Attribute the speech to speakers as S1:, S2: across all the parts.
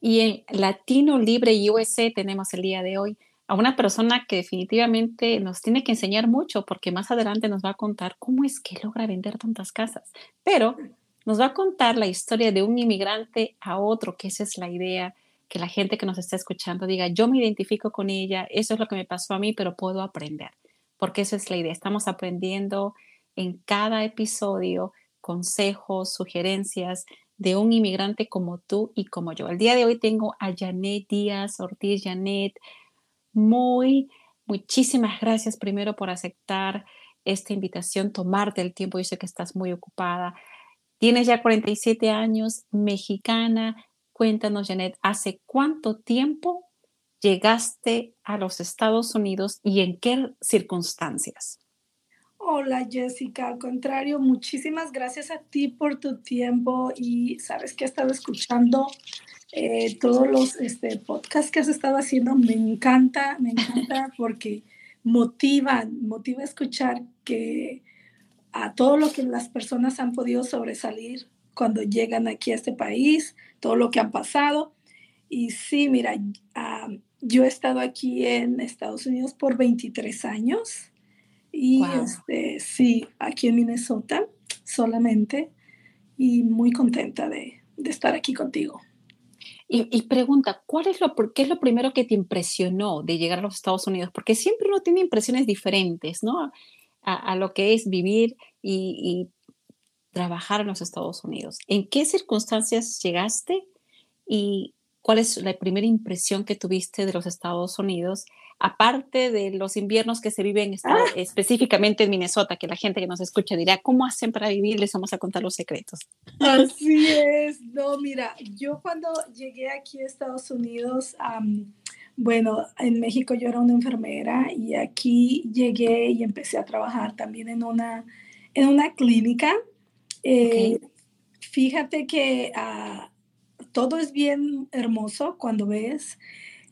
S1: Y en Latino Libre USA tenemos el día de hoy a una persona que definitivamente nos tiene que enseñar mucho porque más adelante nos va a contar cómo es que logra vender tantas casas. Pero nos va a contar la historia de un inmigrante a otro, que esa es la idea, que la gente que nos está escuchando diga, yo me identifico con ella, eso es lo que me pasó a mí, pero puedo aprender, porque esa es la idea. Estamos aprendiendo en cada episodio consejos, sugerencias de un inmigrante como tú y como yo. El día de hoy tengo a Janet Díaz Ortiz. Janet, muy, muchísimas gracias primero por aceptar esta invitación, tomarte el tiempo. Yo sé que estás muy ocupada. Tienes ya 47 años, mexicana. Cuéntanos, Janet, ¿hace cuánto tiempo llegaste a los Estados Unidos y en qué circunstancias?
S2: Hola Jessica, al contrario, muchísimas gracias a ti por tu tiempo y sabes que he estado escuchando eh, todos los este, podcasts que has estado haciendo. Me encanta, me encanta porque motivan, motiva a escuchar que a todo lo que las personas han podido sobresalir cuando llegan aquí a este país, todo lo que han pasado. Y sí, mira, ah, yo he estado aquí en Estados Unidos por 23 años y este, sí, aquí en Minnesota solamente y muy contenta de, de estar aquí contigo.
S1: Y, y, pregunta, ¿cuál es lo, ¿qué es lo primero que te impresionó de llegar a los Estados Unidos? Porque siempre uno tiene impresiones diferentes, ¿no? A, a lo que es vivir y, y, trabajar en los Estados Unidos. ¿En qué circunstancias llegaste y cuál es la primera impresión que tuviste de los Estados Unidos aparte de los inviernos que se viven ah. específicamente en Minnesota, que la gente que nos escucha dirá, ¿cómo hacen para vivir? Les vamos a contar los secretos.
S2: Así es, no, mira, yo cuando llegué aquí a Estados Unidos, bueno, en México yo era una enfermera y aquí llegué y empecé a trabajar también en una, en una clínica. Eh, fíjate que ah, todo es bien hermoso cuando ves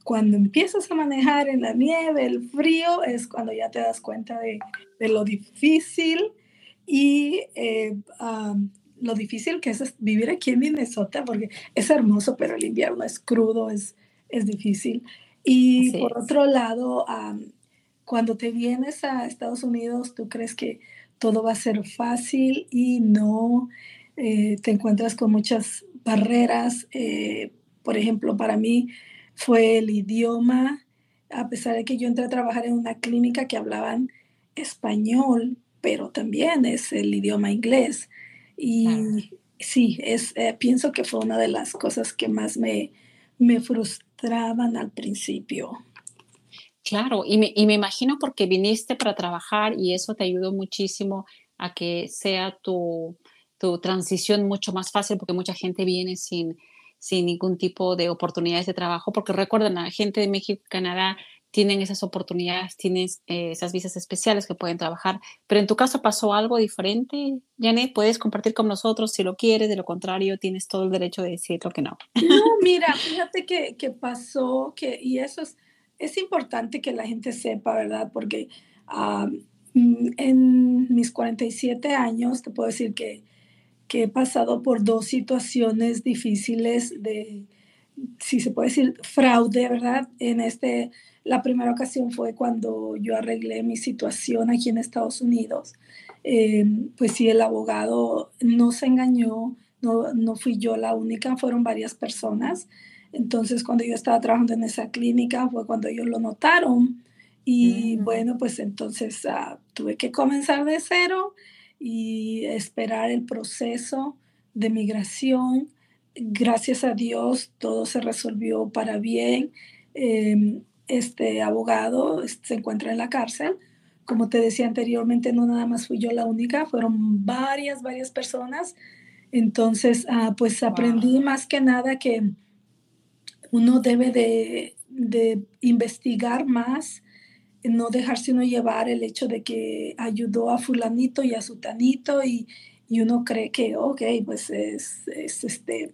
S2: cuando empiezas a manejar en la nieve, el frío, es cuando ya te das cuenta de, de lo difícil y eh, lo difícil que es vivir aquí en Minnesota, porque es hermoso, pero el invierno es crudo, es, es difícil. Y por otro lado, cuando te vienes a Estados Unidos, tú crees que todo va a ser fácil y no, eh, te encuentras con muchas barreras. Eh, por ejemplo, para mí, fue el idioma, a pesar de que yo entré a trabajar en una clínica que hablaban español, pero también es el idioma inglés. Y sí, es, eh, pienso que fue una de las cosas que más me, me frustraban al principio.
S1: Claro, y me, y me imagino porque viniste para trabajar y eso te ayudó muchísimo a que sea tu, tu transición mucho más fácil porque mucha gente viene sin, sin ningún tipo de oportunidades de trabajo, porque recuerden, la gente de México y Canadá tienen esas oportunidades, tienen eh, esas visas especiales que pueden trabajar. Pero en tu caso pasó algo diferente, Janet, puedes compartir con nosotros si lo quieres, de lo contrario tienes todo el derecho de decir lo que no.
S2: No, mira, fíjate que, que pasó, que, y eso es, es importante que la gente sepa, ¿verdad? Porque en mis 47 años, te puedo decir que que he pasado por dos situaciones difíciles de, si se puede decir, fraude, ¿verdad? En este, la primera ocasión fue cuando yo arreglé mi situación aquí en Estados Unidos. Eh, pues sí, el abogado no se engañó, no, no fui yo la única, fueron varias personas. Entonces, cuando yo estaba trabajando en esa clínica, fue cuando ellos lo notaron. Y mm. bueno, pues entonces uh, tuve que comenzar de cero y esperar el proceso de migración. Gracias a Dios todo se resolvió para bien. Em, este abogado se encuentra en la cárcel como te decía anteriormente, no nada más fui yo la única, fueron varias, varias personas. Entonces, ah, pues aprendí más que nada que uno debe de, de investigar más, no dejarse uno llevar el hecho de que ayudó a fulanito y a sutanito y, y uno cree que, ok, pues es, es este,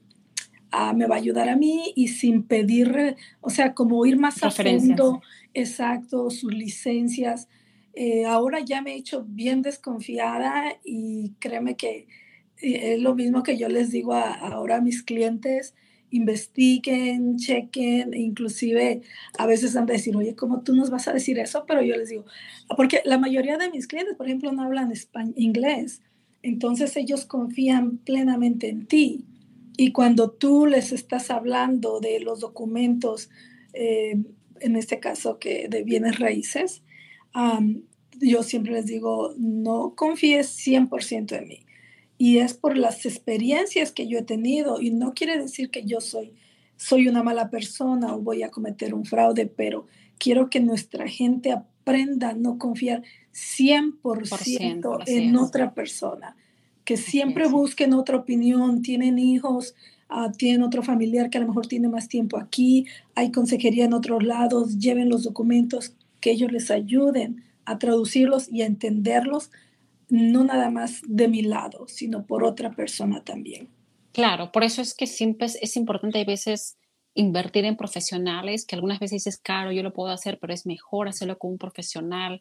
S2: ah, me va a ayudar a mí y sin pedir, o sea, como ir más a fondo, exacto, sus licencias. Eh, ahora ya me he hecho bien desconfiada y créeme que eh, es lo mismo que yo les digo ahora a mis clientes, investiguen, chequen, inclusive a veces han de decir, oye, ¿cómo tú nos vas a decir eso? Pero yo les digo, porque la mayoría de mis clientes, por ejemplo, no hablan español, inglés, entonces ellos confían plenamente en ti. Y cuando tú les estás hablando de los documentos, eh, en este caso que de bienes raíces, yo siempre les digo, no confíes 100% en mí. Y es por las experiencias que yo he tenido y no quiere decir que yo soy, soy una mala persona o voy a cometer un fraude, pero quiero que nuestra gente aprenda a no confiar 100% en otra persona, que siempre busquen otra opinión, tienen hijos, uh, tienen otro familiar que a lo mejor tiene más tiempo aquí, hay consejería en otros lados, lleven los documentos, que ellos les ayuden a traducirlos y a entenderlos, no nada más de mi lado, sino por otra persona también.
S1: Claro, por eso es que siempre es, importante a veces invertir en profesionales, que algunas veces es caro, yo lo puedo hacer, pero es mejor hacerlo con un profesional,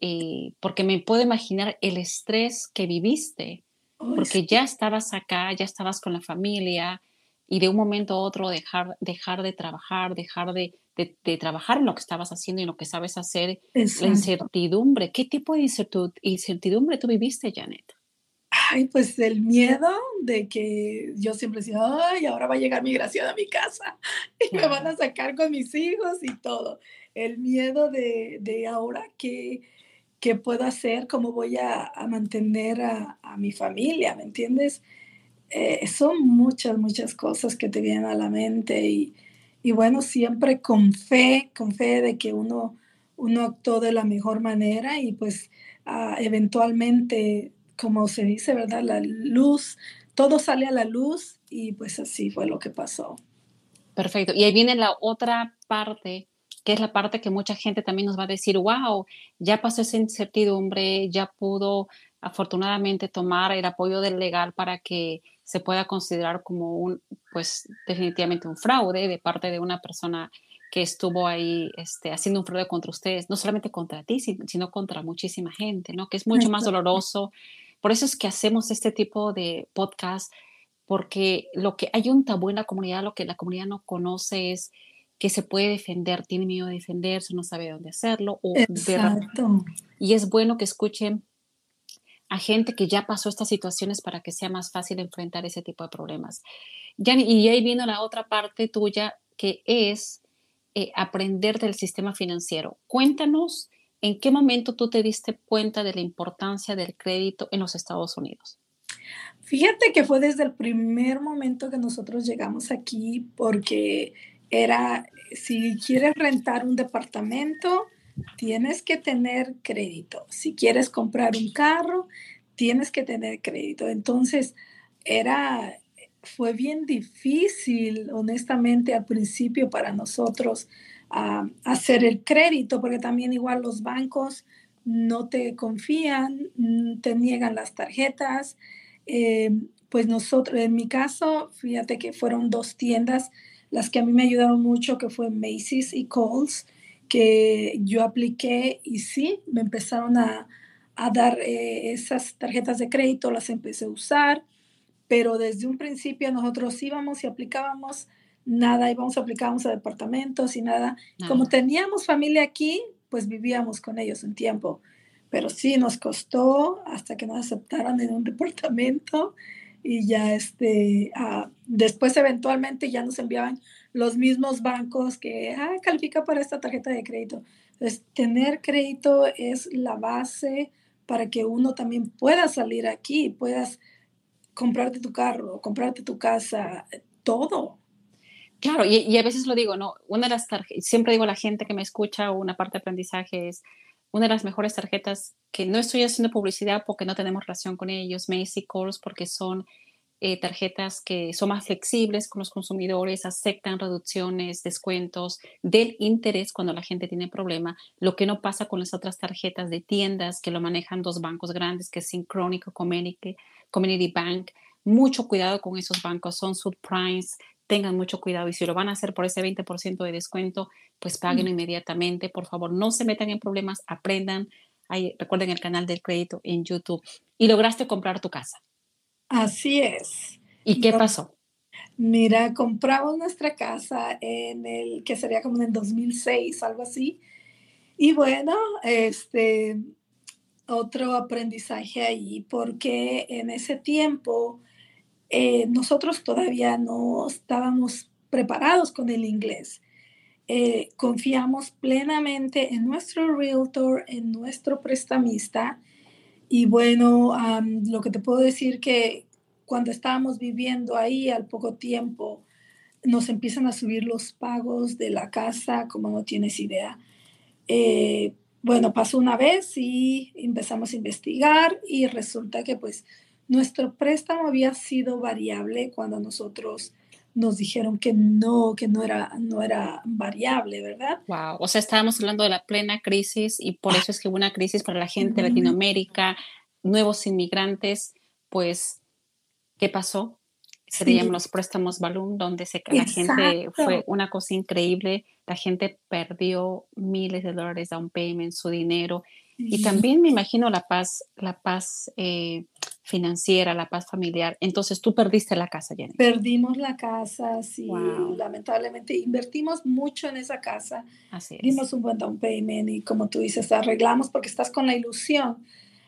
S1: eh, porque me puedo imaginar el estrés que viviste, porque ya estabas acá, ya estabas con la familia, y de un momento a otro dejar, dejar de trabajar, dejar de, de, trabajar en lo que estabas haciendo y en lo que sabes hacer, la incertidumbre. ¿Qué tipo de incertidumbre tú viviste, Janet?
S2: Ay, pues el miedo de que yo siempre decía, ay, ahora va a llegar migración a mi casa y me van a sacar con mis hijos y todo. El miedo de, de ahora qué, qué puedo hacer, cómo voy a, a mantener a, a, mi familia, ¿me entiendes? Eh, son muchas, muchas cosas que te vienen a la mente y, y bueno, siempre con fe, con fe de que uno, uno actuó de la mejor manera y pues ah, eventualmente, como se dice, ¿verdad? La luz, todo sale a la luz y pues así fue lo que pasó.
S1: Perfecto. Y ahí viene la otra parte, que es la parte que mucha gente también nos va a decir, wow, ya pasó esa incertidumbre, ya pudo afortunadamente tomar el apoyo del legal para que se pueda considerar como un, pues definitivamente un fraude de parte de una persona que estuvo ahí este, haciendo un fraude contra ustedes, no solamente contra ti, sino contra muchísima gente, ¿no? Que es mucho más doloroso. Por eso es que hacemos este tipo de podcast, porque lo que hay un tabú en la comunidad, lo que la comunidad no conoce es que se puede defender, tiene miedo de defenderse, no sabe dónde hacerlo. O Exacto. y es bueno que escuchen a gente que ya pasó estas situaciones para que sea más fácil enfrentar ese tipo de problemas. y ahí viene la otra parte tuya, que es eh, aprender del sistema financiero. Cuéntanos en qué momento tú te diste cuenta de la importancia del crédito en los Estados Unidos.
S2: Fíjate que fue desde el primer momento que nosotros llegamos aquí, porque era, si quieres rentar un departamento, tienes que tener crédito. Si quieres comprar un carro, tienes que tener crédito. Entonces, era, fue bien difícil, honestamente, al principio para nosotros ah, hacer el crédito, porque también igual los bancos no te confían, mm, te niegan las tarjetas. Eh, pues nosotros, en mi caso, fíjate que fueron dos tiendas las que a mí me ayudaron mucho, que fue Macy's y Kohl's que yo apliqué y sí, me empezaron a, dar eh, esas tarjetas de crédito, las empecé a usar, pero desde un principio nosotros íbamos y aplicábamos nada, íbamos, aplicábamos a departamentos y nada. Como teníamos familia aquí, pues vivíamos con ellos un tiempo, pero sí nos costó hasta que nos aceptaran en un departamento y ya este, ah, después eventualmente ya nos enviaban los mismos bancos que ah, califica para esta tarjeta de crédito. Entonces, tener crédito es la base para que uno también pueda salir aquí, puedas comprarte tu carro, comprarte tu casa, todo.
S1: Claro, y, a veces lo digo, ¿no? Una de las siempre digo a la gente que me escucha, una parte de aprendizaje es, una de las mejores tarjetas que no estoy haciendo publicidad porque no tenemos relación con ellos, Macy Calls, porque son eh, tarjetas que son más flexibles con los consumidores, aceptan reducciones, descuentos del interés cuando la gente tiene problema, lo que no pasa con las otras tarjetas de tiendas que lo manejan dos bancos grandes, que es Synchronic Community, Community Bank. Mucho cuidado con esos bancos, son subprimes, tengan mucho cuidado y si lo van a hacer por ese 20% de descuento, pues paguen inmediatamente. Por favor, no se metan en problemas, aprendan. Ahí, recuerden el canal del crédito en YouTube. Y lograste comprar tu casa.
S2: Así es.
S1: ¿Y qué pasó?
S2: Mira, compramos nuestra casa en el que sería como en el 2006, algo así. Y bueno, este otro aprendizaje ahí, porque en ese tiempo eh, nosotros todavía no estábamos preparados con el inglés. Eh, confiamos plenamente en nuestro realtor, en nuestro prestamista y bueno, lo que te puedo decir que cuando estábamos viviendo ahí al poco tiempo, nos empiezan a subir los pagos de la casa, como no tienes idea. Eh, bueno, pasó una vez y empezamos a investigar y resulta que pues nuestro préstamo había sido variable cuando nosotros nos dijeron que no, que no era, no era variable, ¿verdad?
S1: Wow, o sea, estábamos hablando de la plena crisis y por eso es que hubo una crisis para la gente de Latinoamérica, nuevos inmigrantes, pues, ¿qué pasó? Se llaman los préstamos balloon, donde se, la gente fue una cosa increíble, la gente perdió miles de dólares down payment, su dinero, y también me imagino la paz, la paz eh, financiera, la paz familiar. Entonces tú perdiste la casa, Jenny.
S2: Perdimos la casa, sí, lamentablemente. Invertimos mucho en esa casa. Así es. Dimos un buen down payment y como tú dices, arreglamos porque estás con la ilusión.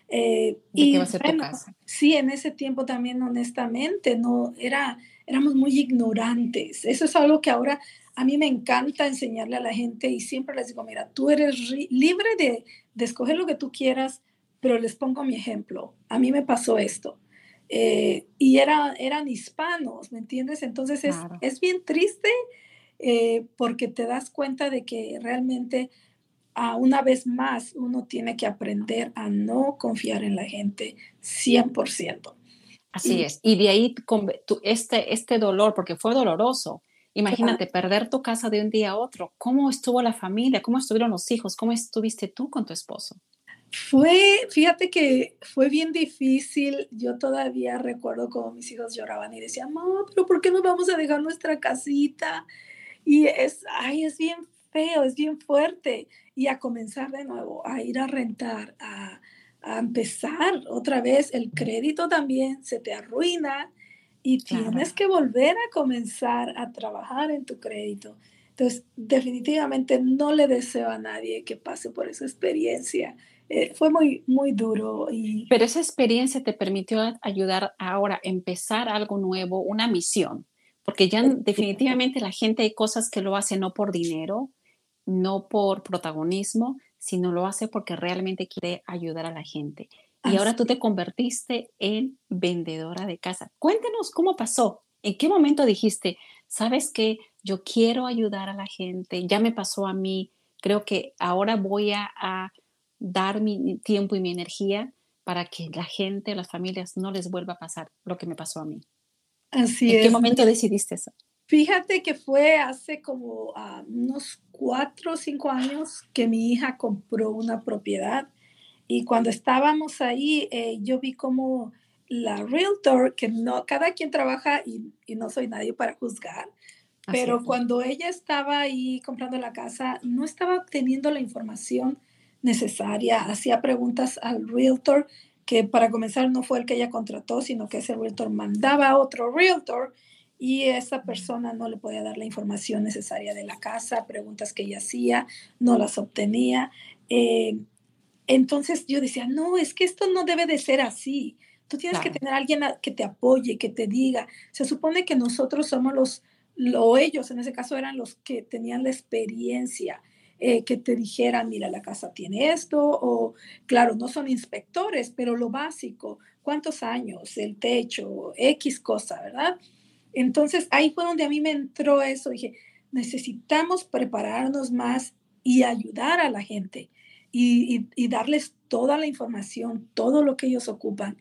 S1: Eh, y qué va a ser tu casa?
S2: Sí, en ese tiempo también, honestamente, no era, éramos muy ignorantes. Eso es algo que ahora a mí me encanta enseñarle a la gente y siempre les digo, mira, tú eres libre de, de escoger lo que tú quieras, pero les pongo mi ejemplo. A mí me pasó esto. Eh, y era, eran hispanos, ¿me entiendes? Entonces es, es bien triste eh, porque te das cuenta de que realmente a una vez más uno tiene que aprender a no confiar en la gente 100%.
S1: Así es. Y de ahí este, este dolor, porque fue doloroso. Imagínate perder tu casa de un día a otro. ¿Cómo estuvo la familia? ¿Cómo estuvieron los hijos? ¿Cómo estuviste tú con tu esposo?
S2: Fue, fíjate que fue bien difícil. Yo todavía recuerdo cómo mis hijos lloraban y decían, mamá, pero ¿por qué no vamos a dejar nuestra casita? Y es, ay, es bien feo, es bien fuerte. Y a comenzar de nuevo, a ir a rentar, a, a empezar otra vez, el crédito también se te arruina y tienes que volver a comenzar a trabajar en tu crédito. Entonces, definitivamente no le deseo a nadie que pase por esa experiencia eh, fue muy, muy duro. Y...
S1: Pero esa experiencia te permitió ayudar ahora a empezar algo nuevo, una misión, porque ya definitivamente la gente hay cosas que lo hace no por dinero, no por protagonismo, sino lo hace porque realmente quiere ayudar a la gente. Y ahora tú te convertiste en vendedora de casa. Cuéntanos cómo pasó. ¿En qué momento dijiste, sabes que yo quiero ayudar a la gente? Ya me pasó a mí. Creo que ahora voy a dar mi tiempo y mi energía para que la gente, las familias no les vuelva a pasar lo que me pasó a mí.
S2: Así
S1: ¿En qué momento decidiste eso?
S2: Fíjate que fue hace como ah, unos cuatro o cinco años que mi hija compró una propiedad y cuando estábamos ahí eh, yo vi como la realtor, que no, cada quien trabaja y, y no soy nadie para juzgar, pero cuando ella estaba ahí comprando la casa, no estaba obteniendo la información necesaria, hacía preguntas al realtor que para comenzar no fue el que ella contrató, sino que ese realtor mandaba a otro realtor y esa persona no le podía dar la información necesaria de la casa, preguntas que ella hacía, no las obtenía. Eh, entonces yo decía, no, es que esto no debe de ser así. Tú tienes que tener a alguien que te apoye, que te diga. Se supone que nosotros somos los, o ellos en ese caso eran los que tenían la experiencia eh, que te dijeran, mira, la casa tiene esto, o claro, no son inspectores, pero lo básico, cuántos años, el techo, X cosa, ¿verdad? Entonces ahí fue donde a mí me entró eso, dije, necesitamos prepararnos más y ayudar a la gente. Y, darles toda la información, todo lo que ellos ocupan,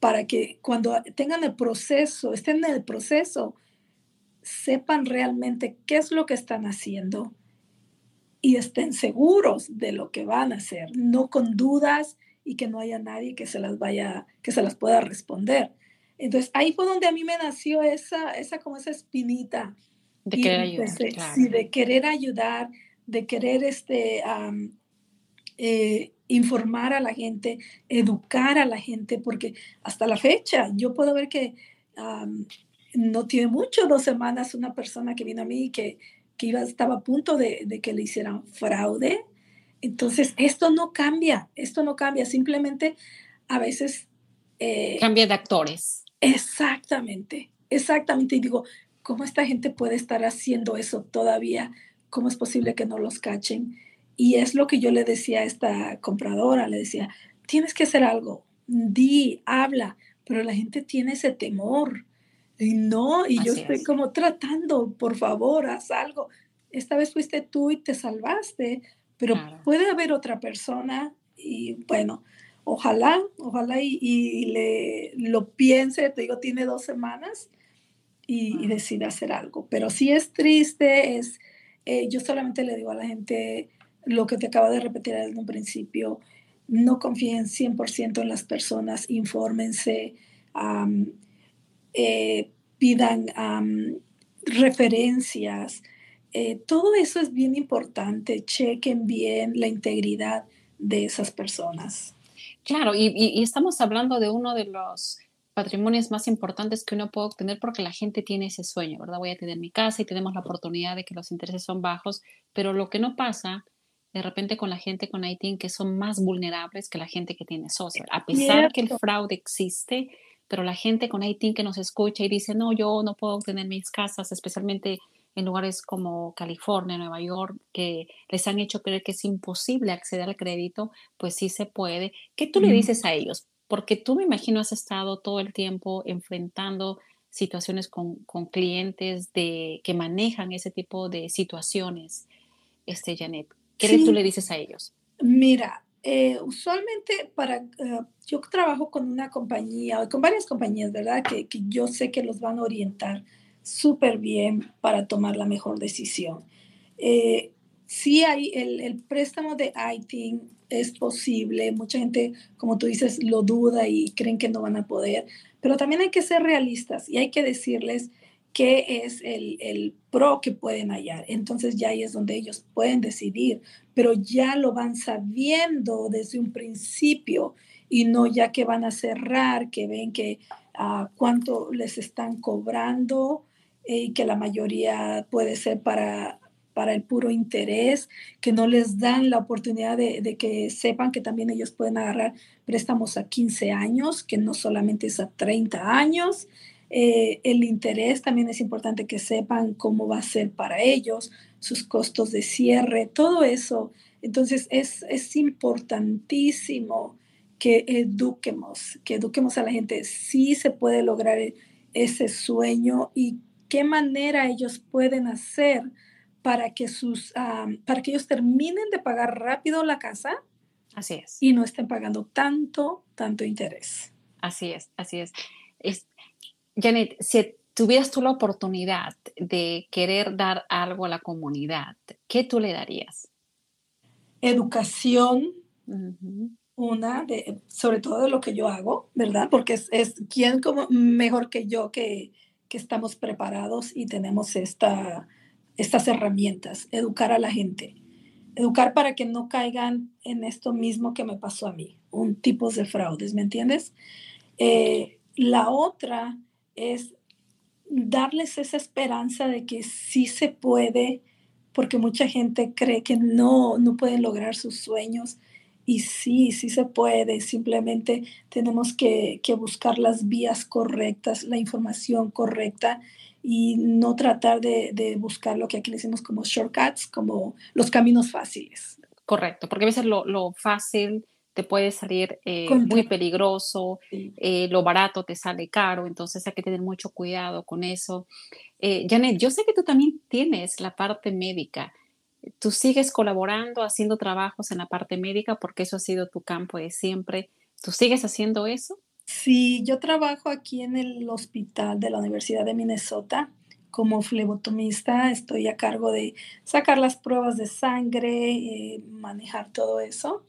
S2: para que cuando tengan el proceso, estén en el proceso, sepan realmente qué es lo que están haciendo y estén seguros de lo que van a hacer, no con dudas y que no haya nadie que se las vaya, que se las pueda responder. Entonces ahí fue donde a mí me nació esa, esa como esa espinita.
S1: De querer ayudar.
S2: Sí, de querer ayudar, de querer este, eh, informar a la gente, educar a la gente, porque hasta la fecha yo puedo ver que no tiene mucho, dos semanas, una persona que vino a mí que, que iba, estaba a punto de, de que le hicieran fraude. Entonces, esto no cambia, esto no cambia, simplemente a veces...
S1: Eh, cambia de actores.
S2: Exactamente, exactamente. Y digo, ¿cómo esta gente puede estar haciendo eso todavía? ¿Cómo es posible que no los cachen? Y es lo que yo le decía a esta compradora, le decía, tienes que hacer algo, di, habla, pero la gente tiene ese temor. Y no, y yo estoy como tratando, por favor, haz algo. Esta vez fuiste tú y te salvaste, pero puede haber otra persona y bueno, ojalá, ojalá y, le, lo piense, te digo, tiene dos semanas y, y decida hacer algo. Pero si es triste, es, eh, yo solamente le digo a la gente, lo que te acabo de repetir desde un principio, no confíen 100% en las personas, infórmense, eh, pidan referencias. Eh, todo eso es bien importante, chequen bien la integridad de esas personas.
S1: Claro, y, estamos hablando de uno de los patrimonios más importantes que uno puede obtener porque la gente tiene ese sueño, ¿verdad? Voy a tener mi casa y tenemos la oportunidad de que los intereses son bajos, pero lo que no pasa de repente con la gente con ITIN que son más vulnerables que la gente que tiene social. A pesar que el fraude existe, pero la gente con ITIN que nos escucha y dice, no, yo no puedo obtener mis casas, especialmente en lugares como California, Nueva York, que les han hecho creer que es imposible acceder al crédito, pues sí se puede. ¿Qué tú le dices a ellos? Porque tú me imagino has estado todo el tiempo enfrentando situaciones con, con clientes de, que manejan ese tipo de situaciones, este, Janet. ¿Qué tú le dices a ellos?
S2: Mira, eh, usualmente para, eh, yo trabajo con una compañía, con varias compañías, ¿verdad? Que, que yo sé que los van a orientar súper bien para tomar la mejor decisión. Eh, sí hay el, el, préstamo de ITIN, es posible, mucha gente, como tú dices, lo duda y creen que no van a poder, pero también hay que ser realistas y hay que decirles qué es el, pro que pueden hallar. Entonces ya ahí es donde ellos pueden decidir, pero ya lo van sabiendo desde un principio y no ya que van a cerrar, que ven que uh, cuánto les están cobrando eh, y que la mayoría puede ser para, para el puro interés, que no les dan la oportunidad de, de, que sepan que también ellos pueden agarrar préstamos a 15 años, que no solamente es a 30 años. Eh, el interés también es importante que sepan cómo va a ser para ellos, sus costos de cierre, todo eso. Entonces es, es importantísimo que eduquemos, que eduquemos a la gente. si se puede lograr ese sueño y qué manera ellos pueden hacer para que, sus, para que ellos terminen de pagar rápido la casa.
S1: Así es.
S2: Y no estén pagando tanto, tanto interés.
S1: Así es, así es. es Janet, si tuvieras tú la oportunidad de querer dar algo a la comunidad, ¿qué tú le darías?
S2: Educación, una, de, sobre todo de lo que yo hago, ¿verdad? Porque es, es quien como mejor que yo que, que estamos preparados y tenemos esta, estas herramientas, educar a la gente, educar para que no caigan en esto mismo que me pasó a mí, un tipo de fraudes, ¿me entiendes? Eh, la otra es darles esa esperanza de que sí se puede, porque mucha gente cree que no, no pueden lograr sus sueños. Y sí, sí se puede, simplemente tenemos que, buscar las vías correctas, la información correcta y no tratar de, buscar lo que aquí le decimos como shortcuts, como los caminos fáciles.
S1: Correcto, porque a veces lo, lo fácil te puede salir eh, muy peligroso, eh, lo barato te sale caro, entonces hay que tener mucho cuidado con eso. Eh, Janet, yo sé que tú también tienes la parte médica. tú sigues colaborando, haciendo trabajos en la parte médica, porque eso ha sido tu campo de siempre. ¿Tú sigues haciendo eso?
S2: Sí, yo trabajo aquí en el hospital de la Universidad de Minnesota como flebotomista. Estoy a cargo de sacar las pruebas de sangre, eh, manejar todo eso.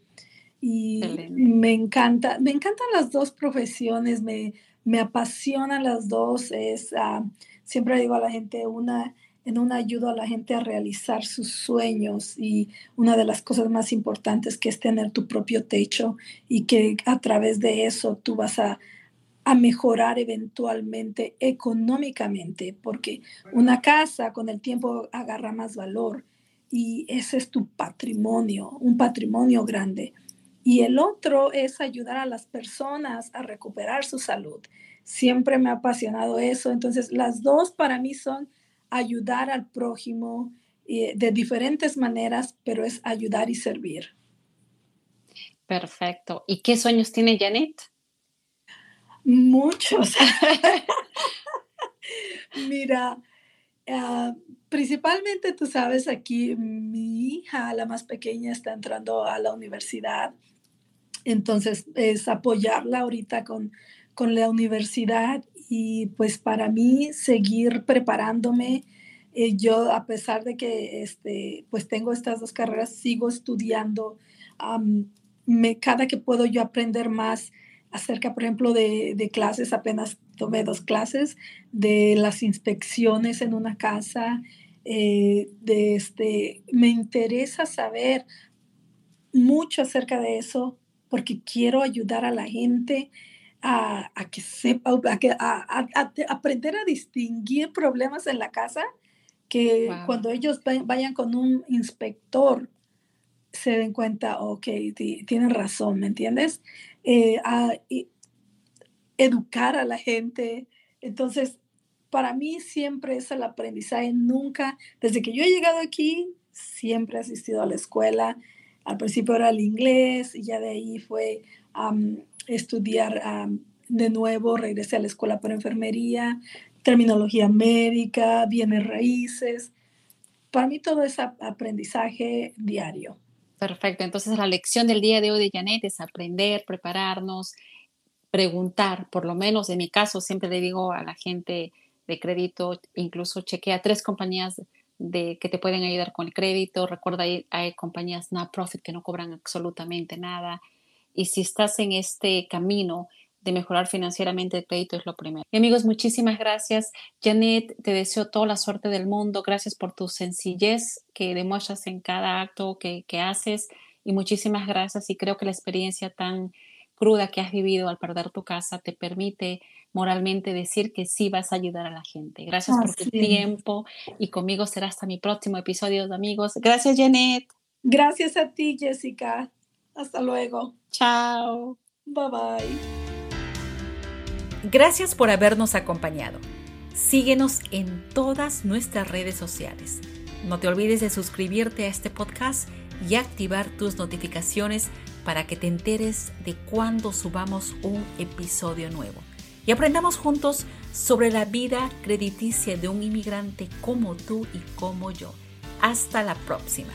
S2: Y me encanta, me encantan las dos profesiones, me, me apasionan las dos. Es, ah, siempre digo a la gente, una en una ayuda a la gente a realizar sus sueños y una de las cosas más importantes que es tener tu propio techo y que a través de eso tú vas a, a mejorar eventualmente económicamente, porque una casa con el tiempo agarra más valor y ese es tu patrimonio, un patrimonio grande. Y el otro es ayudar a las personas a recuperar su salud. Siempre me ha apasionado eso. Entonces, las dos para mí son ayudar al prójimo eh, de diferentes maneras, pero es ayudar y servir.
S1: Perfecto. ¿Y qué sueños tiene Janet?
S2: Muchos. Mira, ah, principalmente tú sabes, aquí mi hija, la más pequeña, está entrando a la universidad. Entonces, es apoyarla ahorita con, con la universidad y pues para mí seguir preparándome. Eh, yo, a pesar de que este, pues tengo estas dos carreras, sigo estudiando. me, cada que puedo yo aprender más acerca, por ejemplo, de, de, clases, apenas tomé dos clases, de las inspecciones en una casa. Eh, de este, me interesa saber mucho acerca de eso porque quiero ayudar a la gente a, que sepa, a, que, a, aprender a distinguir problemas en la casa, que cuando ellos vayan con un inspector se den cuenta, ok, tienen razón, ¿me entiendes? Eh, educar a la gente. Entonces, para mí siempre es el aprendizaje, nunca, desde que yo he llegado aquí, siempre he asistido a la escuela. Al principio era el inglés y ya de ahí fue estudiar de nuevo, regresé a la escuela para enfermería, terminología médica, bienes raíces. Para mí todo es aprendizaje diario.
S1: Perfecto. Entonces la lección del día de hoy de Janet es aprender, prepararnos, preguntar. Por lo menos en mi caso siempre le digo a la gente de crédito, incluso chequea tres compañías de que te pueden ayudar con el crédito. Recuerda, hay, compañías not profit que no cobran absolutamente nada. Y si estás en este camino de mejorar financieramente el crédito es lo primero. Y amigos, muchísimas gracias. Janet, te deseo toda la suerte del mundo. Gracias por tu sencillez que demuestras en cada acto que, que haces. Y muchísimas gracias. Y creo que la experiencia tan cruda que has vivido al perder tu casa te permite moralmente decir que sí vas a ayudar a la gente. Gracias por tu tiempo y conmigo será hasta mi próximo episodio de amigos. Gracias, Janet.
S2: Gracias a ti, Jessica. Hasta luego.
S1: Chao.
S2: Bye bye.
S3: Gracias por habernos acompañado. Síguenos en todas nuestras redes sociales. No te olvides de suscribirte a este podcast y activar tus notificaciones para que te enteres de cuando subamos un episodio nuevo. Y aprendamos juntos sobre la vida crediticia de un inmigrante como tú y como yo. Hasta la próxima.